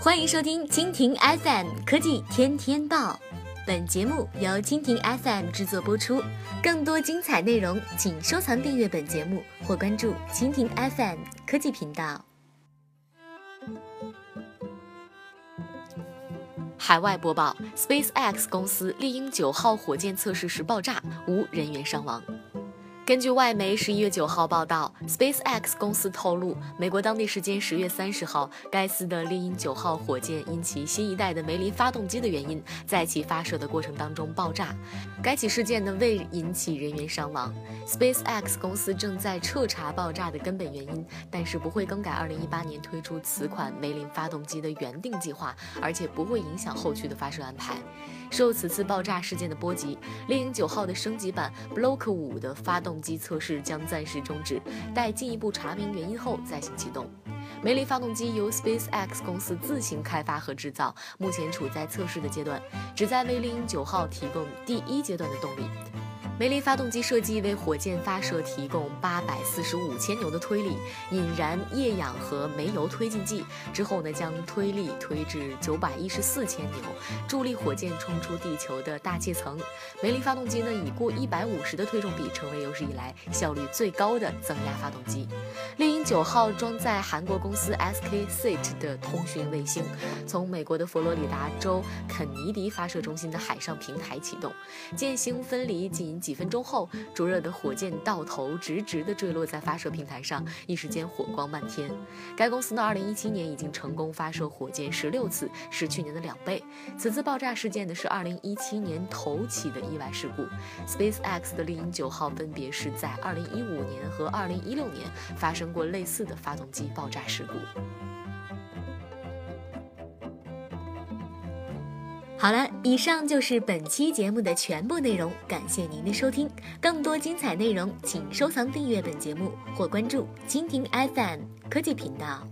欢迎收听蜻蜓 FM 科技天天报，本节目由蜻蜓 FM 制作播出。更多精彩内容，请收藏订阅本节目或关注蜻蜓 FM 科技频道。海外播报：SpaceX 公司猎鹰九号火箭测试时爆炸，无人员伤亡。根据外媒十一月九号报道，SpaceX 公司透露，美国当地时间十月三十号，该司的猎鹰九号火箭因其新一代的梅林发动机的原因，在其发射的过程当中爆炸。该起事件呢未引起人员伤亡。SpaceX 公司正在彻查爆炸的根本原因，但是不会更改二零一八年推出此款梅林发动机的原定计划，而且不会影响后续的发射安排。受此次爆炸事件的波及，猎鹰九号的升级版 Block 五的发动机测试将暂时终止，待进一步查明原因后再行启动。梅林发动机由 SpaceX 公司自行开发和制造，目前处在测试的阶段，旨在为猎鹰九号提供第一阶段的动力。梅林发动机设计为火箭发射提供八百四十五千牛的推力，引燃液氧和煤油推进剂之后呢，将推力推至九百一十四千牛，助力火箭冲出地球的大气层。梅林发动机呢，以过一百五十的推重比，成为有史以来效率最高的增压发动机。另一九号装载韩国公司 SK Sit 的通讯卫星，从美国的佛罗里达州肯尼迪发射中心的海上平台启动，箭星分离仅。几分钟后，灼热的火箭到头直直地坠落在发射平台上，一时间火光漫天。该公司呢，二零一七年已经成功发射火箭十六次，是去年的两倍。此次爆炸事件呢，是二零一七年头起的意外事故。SpaceX 的猎鹰九号分别是在二零一五年和二零一六年发生过类类似的发动机爆炸事故。好了，以上就是本期节目的全部内容，感谢您的收听。更多精彩内容，请收藏订阅本节目或关注蜻蜓 FM 科技频道。